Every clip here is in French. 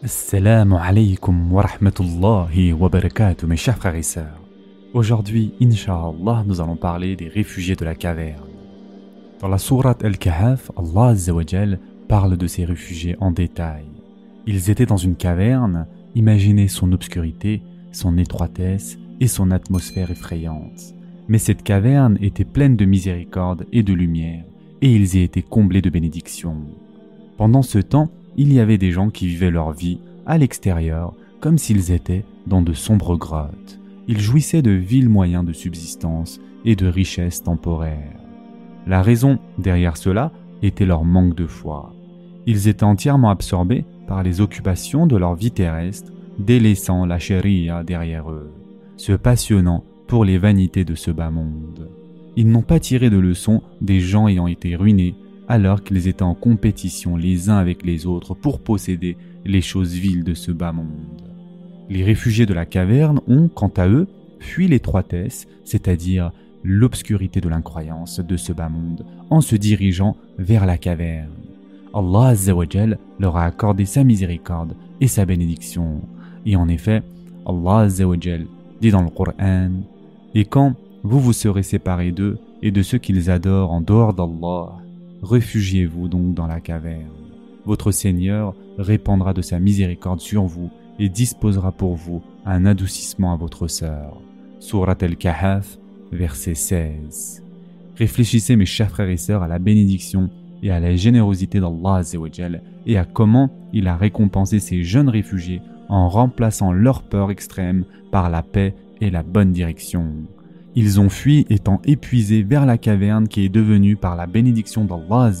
Assalamu alaikum wa rahmatullahi wa barakatuh, mes chers frères et sœurs. Aujourd'hui, Inch'Allah, nous allons parler des réfugiés de la caverne. Dans la sourate Al-Kahf, Allah Azzawajal parle de ces réfugiés en détail. Ils étaient dans une caverne, imaginez son obscurité, son étroitesse et son atmosphère effrayante. Mais cette caverne était pleine de miséricorde et de lumière, et ils y étaient comblés de bénédictions. Pendant ce temps, il y avait des gens qui vivaient leur vie à l'extérieur comme s'ils étaient dans de sombres grottes. Ils jouissaient de vils moyens de subsistance et de richesses temporaires. La raison derrière cela était leur manque de foi. Ils étaient entièrement absorbés par les occupations de leur vie terrestre, délaissant la chéria derrière eux, se passionnant pour les vanités de ce bas monde. Ils n'ont pas tiré de leçons des gens ayant été ruinés alors qu'ils étaient en compétition les uns avec les autres pour posséder les choses viles de ce bas monde. Les réfugiés de la caverne ont, quant à eux, fui l'étroitesse, c'est-à-dire l'obscurité de l'incroyance de ce bas monde, en se dirigeant vers la caverne. Allah Azzawajal leur a accordé sa miséricorde et sa bénédiction. Et en effet, Allah Azzawajal dit dans le Coran Et quand vous vous serez séparés d'eux et de ceux qu'ils adorent en dehors d'Allah, Réfugiez-vous donc dans la caverne. Votre Seigneur répandra de sa miséricorde sur vous et disposera pour vous un adoucissement à votre sœur. Surat al-Kahf, verset 16. Réfléchissez mes chers frères et sœurs à la bénédiction et à la générosité d'Allah et à comment il a récompensé ces jeunes réfugiés en remplaçant leur peur extrême par la paix et la bonne direction. Ils ont fui étant épuisés vers la caverne qui est devenue par la bénédiction d'Allah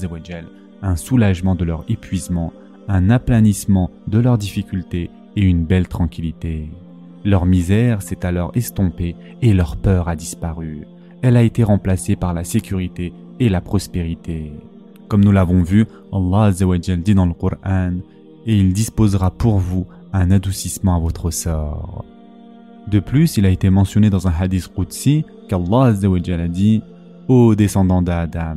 un soulagement de leur épuisement, un aplanissement de leurs difficultés et une belle tranquillité. Leur misère s'est alors estompée et leur peur a disparu. Elle a été remplacée par la sécurité et la prospérité. Comme nous l'avons vu, Allah dit dans le Coran, et il disposera pour vous un adoucissement à votre sort. De plus, il a été mentionné dans un hadith Qudsi qu'Allah a dit Ô descendant d'Adam,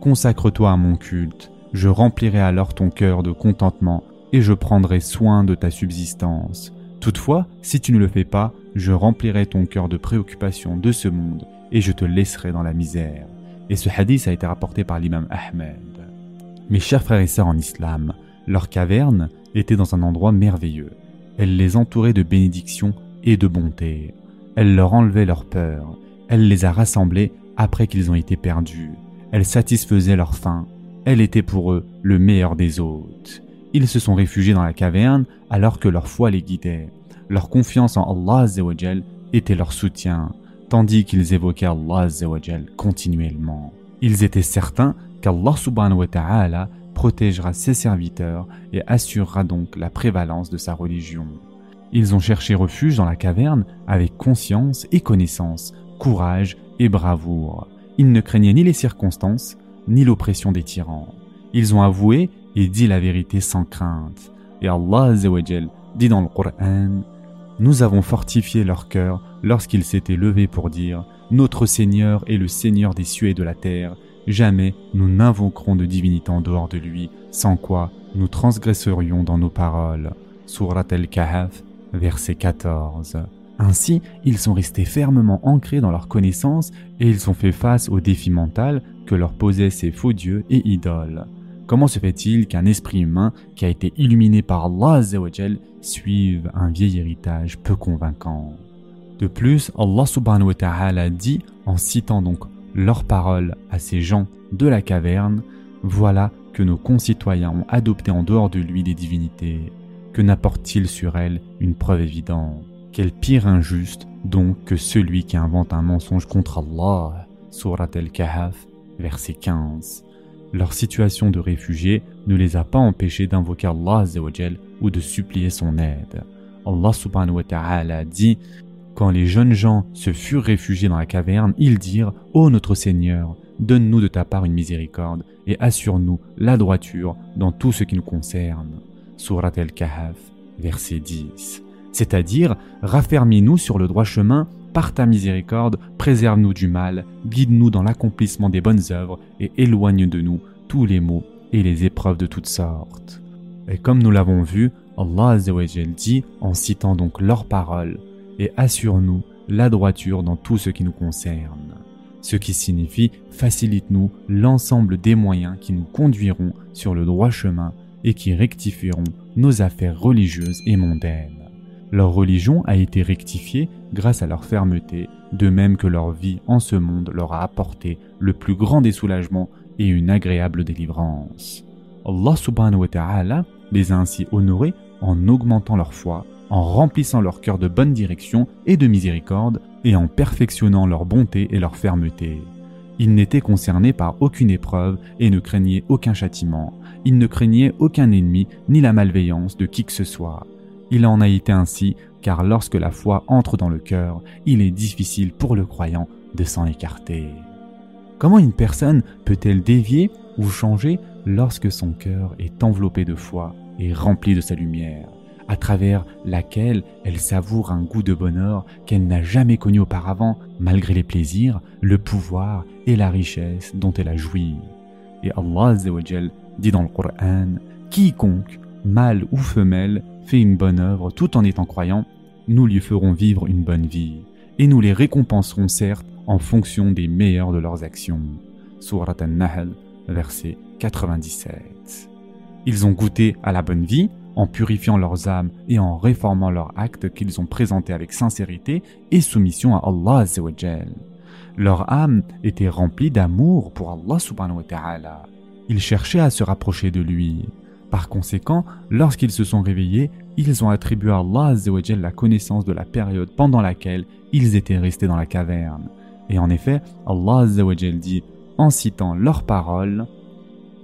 consacre-toi à mon culte, je remplirai alors ton cœur de contentement et je prendrai soin de ta subsistance. Toutefois, si tu ne le fais pas, je remplirai ton cœur de préoccupation de ce monde et je te laisserai dans la misère. Et ce hadith a été rapporté par l'imam Ahmed. Mes chers frères et sœurs en islam, leur caverne était dans un endroit merveilleux. Elle les entourait de bénédictions et de bonté. Elle leur enlevait leur peur. Elle les a rassemblés après qu'ils ont été perdus. Elle satisfaisait leur faim. Elle était pour eux le meilleur des hôtes. Ils se sont réfugiés dans la caverne alors que leur foi les guidait. Leur confiance en Allah était leur soutien, tandis qu'ils évoquaient Allah continuellement. Ils étaient certains qu'Allah subhanahu wa ta'ala protégera ses serviteurs et assurera donc la prévalence de sa religion. Ils ont cherché refuge dans la caverne avec conscience et connaissance, courage et bravoure. Ils ne craignaient ni les circonstances, ni l'oppression des tyrans. Ils ont avoué et dit la vérité sans crainte. Et Allah dit dans le Coran Nous avons fortifié leur cœur lorsqu'ils s'étaient levés pour dire Notre Seigneur est le Seigneur des cieux et de la terre. Jamais nous n'invoquerons de divinité en dehors de lui, sans quoi nous transgresserions dans nos paroles. Surat al-Kahf, verset 14. Ainsi, ils sont restés fermement ancrés dans leur connaissance et ils ont fait face au défi mental que leur posaient ces faux dieux et idoles. Comment se fait-il qu'un esprit humain qui a été illuminé par Allah suive un vieil héritage peu convaincant? De plus, Allah subhanahu wa ta'ala dit, en citant donc leurs paroles à ces gens de la caverne, voilà que nos concitoyens ont adopté en dehors de lui des divinités que n'apporte-t-il sur elle une preuve évidente? Quel pire injuste donc que celui qui invente un mensonge contre Allah? Surat al-Kahf, verset 15. Leur situation de réfugiés ne les a pas empêchés d'invoquer Allah ou de supplier son aide. Allah subhanahu wa ta'ala dit Quand les jeunes gens se furent réfugiés dans la caverne, ils dirent Ô notre Seigneur, donne-nous de ta part une miséricorde et assure-nous la droiture dans tout ce qui nous concerne. Surat al-Kahf, verset 10. C'est-à-dire, raffermis-nous sur le droit chemin par ta miséricorde, préserve-nous du mal, guide-nous dans l'accomplissement des bonnes œuvres et éloigne de nous tous les maux et les épreuves de toutes sortes. Et comme nous l'avons vu, Allah dit en citant donc leurs paroles et assure-nous la droiture dans tout ce qui nous concerne. Ce qui signifie facilite-nous l'ensemble des moyens qui nous conduiront sur le droit chemin et qui rectifieront nos affaires religieuses et mondaines. Leur religion a été rectifiée grâce à leur fermeté, de même que leur vie en ce monde leur a apporté le plus grand des soulagements et une agréable délivrance. Allah subhanahu wa ta'ala les a ainsi honorés en augmentant leur foi, en remplissant leur cœur de bonne direction et de miséricorde, et en perfectionnant leur bonté et leur fermeté. Ils n'étaient concernés par aucune épreuve et ne craignaient aucun châtiment. Ils ne craignaient aucun ennemi ni la malveillance de qui que ce soit. Il en a été ainsi car lorsque la foi entre dans le cœur, il est difficile pour le croyant de s'en écarter. Comment une personne peut-elle dévier ou changer lorsque son cœur est enveloppé de foi et rempli de sa lumière, à travers laquelle elle savoure un goût de bonheur qu'elle n'a jamais connu auparavant, malgré les plaisirs, le pouvoir et la richesse dont elle a joui. Et Allah dit dans le Coran, quiconque, mâle ou femelle, fait une bonne œuvre tout en étant croyant, nous lui ferons vivre une bonne vie, et nous les récompenserons certes en fonction des meilleurs de leurs actions. Surat An-Nahl, verset 97. Ils ont goûté à la bonne vie en purifiant leurs âmes et en réformant leurs actes qu'ils ont présentés avec sincérité et soumission à Allah Leur âme était remplie d'amour pour Allah subhanahu wa ta'ala. Ils cherchaient à se rapprocher de lui. Par conséquent, lorsqu'ils se sont réveillés, ils ont attribué à Allah la connaissance de la période pendant laquelle ils étaient restés dans la caverne. Et en effet, Allah dit, en citant leurs paroles,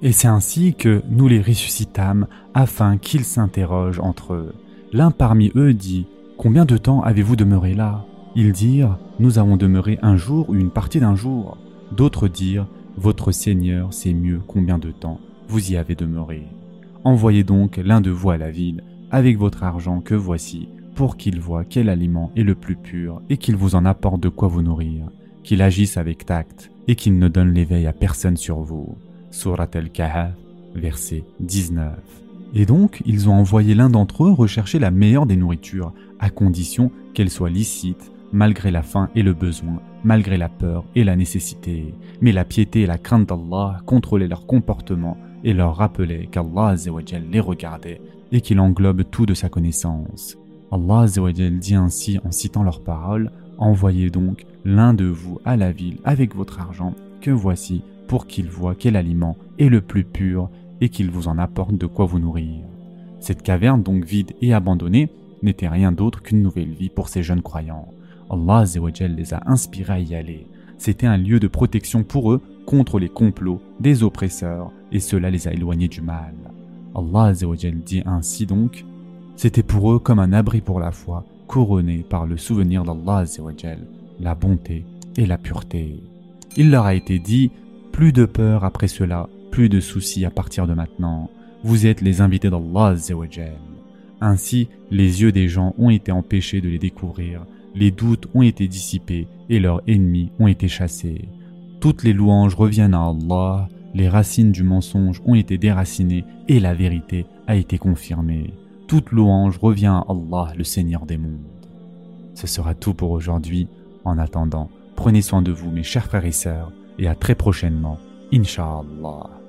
et c'est ainsi que nous les ressuscitâmes afin qu'ils s'interrogent entre eux. L'un parmi eux dit Combien de temps avez-vous demeuré là? Ils dirent Nous avons demeuré un jour ou une partie d'un jour. D'autres dirent Votre Seigneur sait mieux combien de temps vous y avez demeuré. Envoyez donc l'un de vous à la ville avec votre argent que voici pour qu'il voie quel aliment est le plus pur et qu'il vous en apporte de quoi vous nourrir, qu'il agisse avec tact et qu'il ne donne l'éveil à personne sur vous. Surat al-Kahf, verset 19. Et donc, ils ont envoyé l'un d'entre eux rechercher la meilleure des nourritures, à condition qu'elle soit licite, malgré la faim et le besoin, malgré la peur et la nécessité. Mais la piété et la crainte d'Allah contrôlaient leur comportement et leur rappelaient qu'Allah les regardait et qu'il englobe tout de sa connaissance. Allah dit ainsi en citant leurs paroles Envoyez donc l'un de vous à la ville avec votre argent, que voici pour qu'il voit quel aliment est le plus pur et qu'il vous en apporte de quoi vous nourrir. Cette caverne donc vide et abandonnée n'était rien d'autre qu'une nouvelle vie pour ces jeunes croyants. Allah les a inspirés à y aller. C'était un lieu de protection pour eux contre les complots des oppresseurs et cela les a éloignés du mal. Allah dit ainsi donc, c'était pour eux comme un abri pour la foi, couronné par le souvenir d'Allah la bonté et la pureté. Il leur a été dit, plus de peur après cela, plus de soucis à partir de maintenant. Vous êtes les invités d'Allah Ainsi, les yeux des gens ont été empêchés de les découvrir, les doutes ont été dissipés et leurs ennemis ont été chassés. Toutes les louanges reviennent à Allah, les racines du mensonge ont été déracinées et la vérité a été confirmée. Toute louange revient à Allah, le Seigneur des mondes. Ce sera tout pour aujourd'hui. En attendant, prenez soin de vous mes chers frères et sœurs et à très prochainement, Inch'Allah.